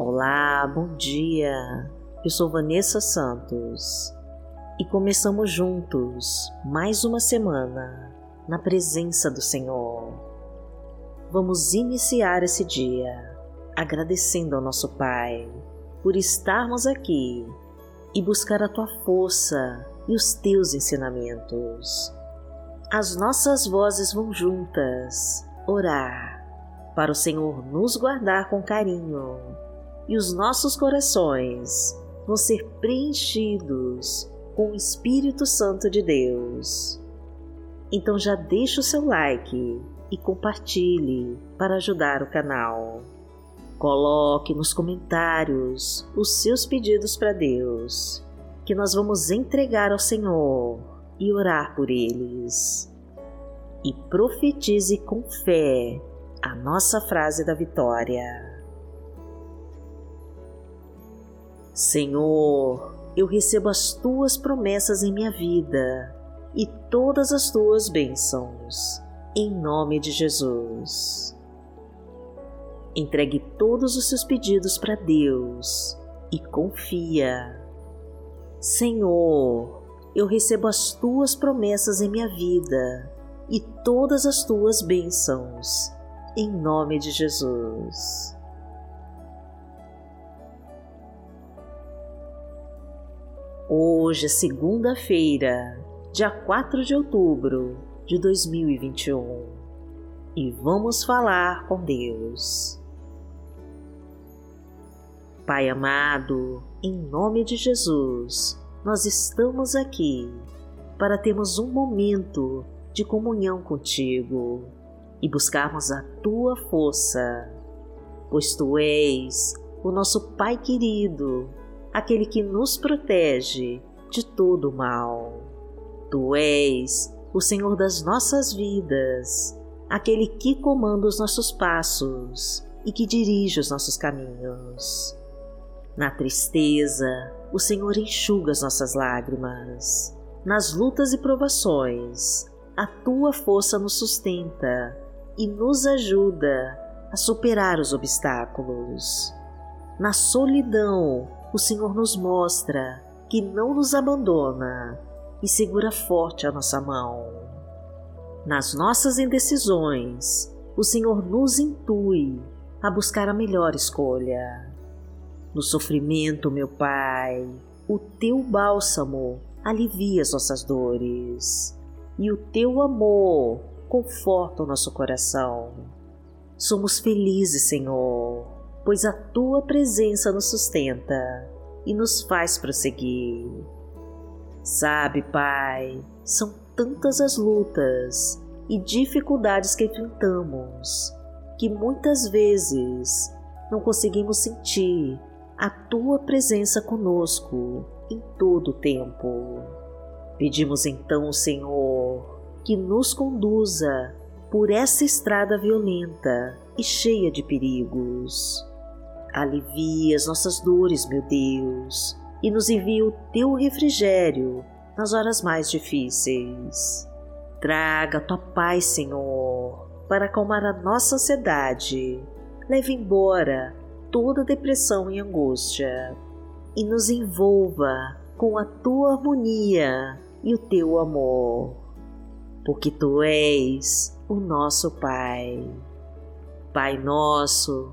Olá, bom dia. Eu sou Vanessa Santos e começamos juntos mais uma semana na presença do Senhor. Vamos iniciar esse dia agradecendo ao nosso Pai por estarmos aqui e buscar a tua força e os teus ensinamentos. As nossas vozes vão juntas orar para o Senhor nos guardar com carinho e os nossos corações vão ser preenchidos com o Espírito Santo de Deus. Então já deixe o seu like e compartilhe para ajudar o canal. Coloque nos comentários os seus pedidos para Deus, que nós vamos entregar ao Senhor e orar por eles. E profetize com fé a nossa frase da vitória. Senhor, eu recebo as tuas promessas em minha vida e todas as tuas bênçãos, em nome de Jesus. Entregue todos os seus pedidos para Deus e confia. Senhor, eu recebo as tuas promessas em minha vida e todas as tuas bênçãos, em nome de Jesus. Hoje é segunda-feira, dia 4 de outubro de 2021 e vamos falar com Deus. Pai amado, em nome de Jesus, nós estamos aqui para termos um momento de comunhão contigo e buscarmos a tua força, pois tu és o nosso Pai querido aquele que nos protege de todo o mal. Tu és o Senhor das nossas vidas, aquele que comanda os nossos passos e que dirige os nossos caminhos. Na tristeza, o Senhor enxuga as nossas lágrimas. Nas lutas e provações, a tua força nos sustenta e nos ajuda a superar os obstáculos. Na solidão, o Senhor nos mostra que não nos abandona e segura forte a nossa mão. Nas nossas indecisões, o Senhor nos intui a buscar a melhor escolha. No sofrimento, meu Pai, o teu bálsamo alivia as nossas dores e o teu amor conforta o nosso coração. Somos felizes, Senhor, pois a tua presença nos sustenta e nos faz prosseguir. Sabe, Pai, são tantas as lutas e dificuldades que enfrentamos que muitas vezes não conseguimos sentir a tua presença conosco em todo o tempo. Pedimos então, Senhor, que nos conduza por essa estrada violenta e cheia de perigos Alivia as nossas dores, meu Deus, e nos envia o teu refrigério nas horas mais difíceis. Traga a tua paz, Senhor, para acalmar a nossa ansiedade. Leve embora toda depressão e angústia e nos envolva com a tua harmonia e o teu amor, porque tu és o nosso Pai. Pai nosso,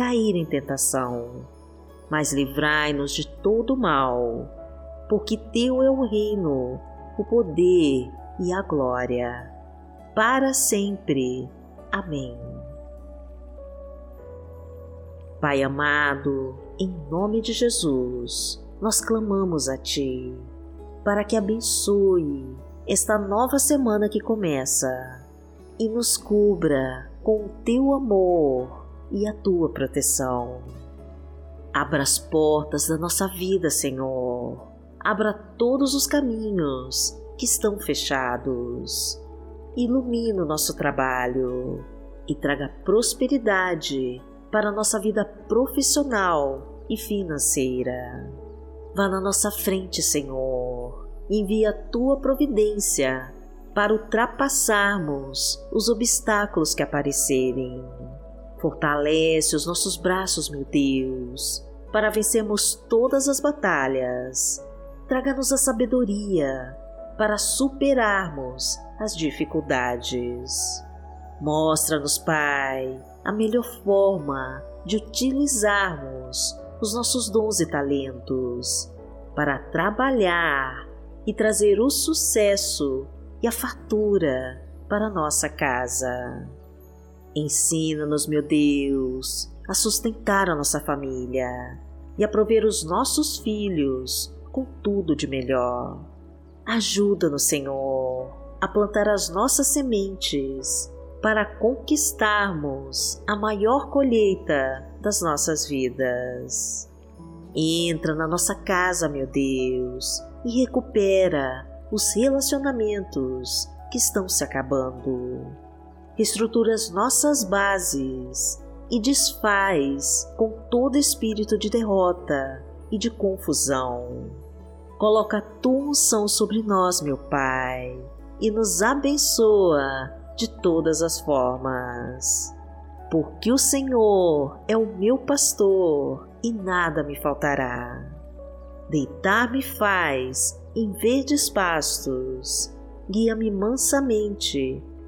cair em tentação, mas livrai-nos de todo mal, porque Teu é o reino, o poder e a glória, para sempre. Amém. Pai amado, em nome de Jesus, nós clamamos a Ti, para que abençoe esta nova semana que começa e nos cubra com o Teu amor e a tua proteção. Abra as portas da nossa vida, Senhor. Abra todos os caminhos que estão fechados. Ilumine o nosso trabalho e traga prosperidade para a nossa vida profissional e financeira. Vá na nossa frente, Senhor. Envia a tua providência para ultrapassarmos os obstáculos que aparecerem. Fortalece os nossos braços, meu Deus, para vencermos todas as batalhas. Traga-nos a sabedoria para superarmos as dificuldades. Mostra-nos, Pai, a melhor forma de utilizarmos os nossos dons e talentos para trabalhar e trazer o sucesso e a fartura para nossa casa. Ensina-nos, meu Deus, a sustentar a nossa família e a prover os nossos filhos com tudo de melhor. Ajuda-nos, Senhor, a plantar as nossas sementes para conquistarmos a maior colheita das nossas vidas. Entra na nossa casa, meu Deus, e recupera os relacionamentos que estão se acabando reestrutura as nossas bases e desfaz com todo espírito de derrota e de confusão. Coloca a tua unção sobre nós, meu Pai, e nos abençoa de todas as formas. Porque o Senhor é o meu pastor e nada me faltará. Deitar-me faz em verdes pastos, guia-me mansamente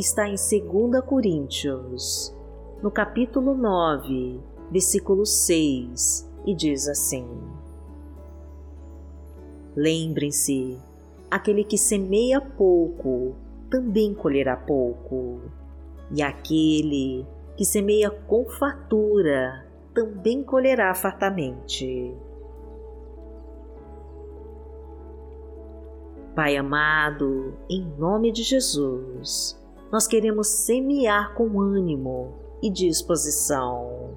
está em 2 Coríntios, no capítulo 9, versículo 6, e diz assim: Lembrem-se, aquele que semeia pouco também colherá pouco, e aquele que semeia com fartura também colherá fartamente. Pai amado, em nome de Jesus, nós queremos semear com ânimo e disposição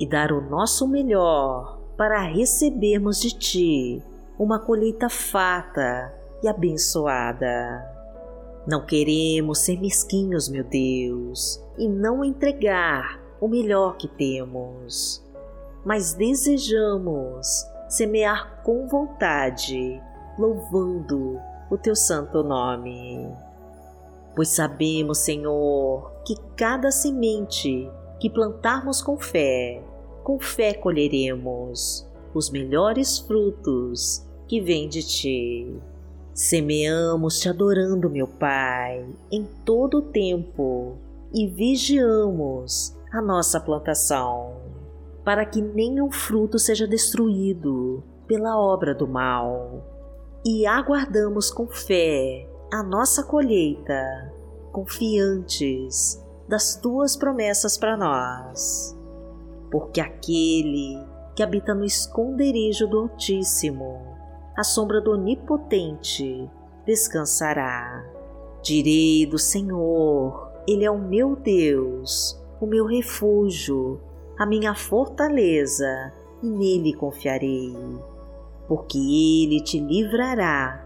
e dar o nosso melhor para recebermos de Ti uma colheita farta e abençoada. Não queremos ser mesquinhos, meu Deus, e não entregar o melhor que temos, mas desejamos semear com vontade, louvando o Teu santo nome pois sabemos, Senhor, que cada semente que plantarmos com fé, com fé colheremos os melhores frutos que vêm de Ti. Semeamos te adorando, meu Pai, em todo o tempo e vigiamos a nossa plantação, para que nenhum fruto seja destruído pela obra do mal. E aguardamos com fé a nossa colheita, confiantes das tuas promessas para nós. Porque aquele que habita no esconderijo do Altíssimo, à sombra do Onipotente, descansará. Direi do Senhor, Ele é o meu Deus, o meu refúgio, a minha fortaleza, e nele confiarei. Porque Ele te livrará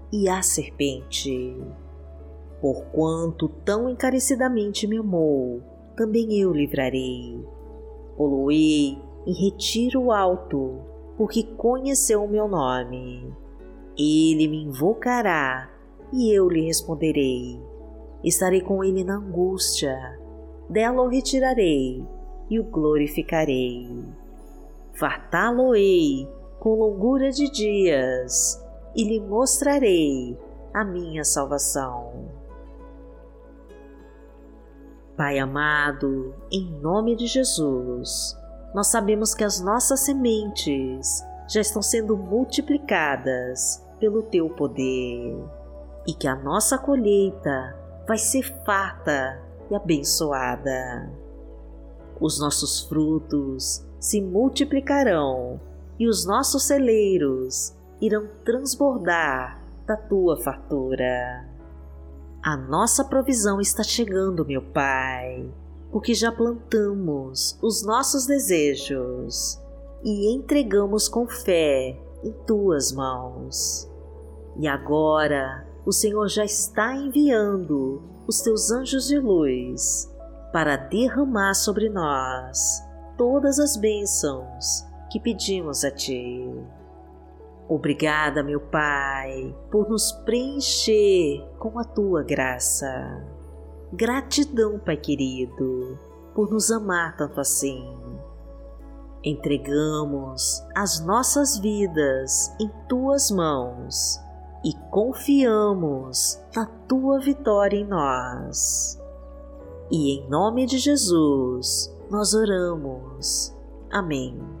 e a serpente. Porquanto tão encarecidamente me amou, também eu livrarei. Poloei em retiro alto, porque conheceu o meu nome. Ele me invocará e eu lhe responderei. Estarei com ele na angústia, dela o retirarei e o glorificarei. Fartá-lo-ei com longura de dias e lhe mostrarei a minha salvação. Pai amado, em nome de Jesus, nós sabemos que as nossas sementes já estão sendo multiplicadas pelo teu poder e que a nossa colheita vai ser farta e abençoada. Os nossos frutos se multiplicarão e os nossos celeiros irão transbordar da tua fartura. A nossa provisão está chegando, meu Pai porque já plantamos os nossos desejos e entregamos com fé em tuas mãos. E agora o Senhor já está enviando os teus anjos de luz para derramar sobre nós todas as bênçãos que pedimos a Ti. Obrigada, meu Pai, por nos preencher com a Tua graça. Gratidão, Pai querido, por nos amar tanto assim. Entregamos as nossas vidas em tuas mãos e confiamos na tua vitória em nós. E em nome de Jesus nós oramos. Amém.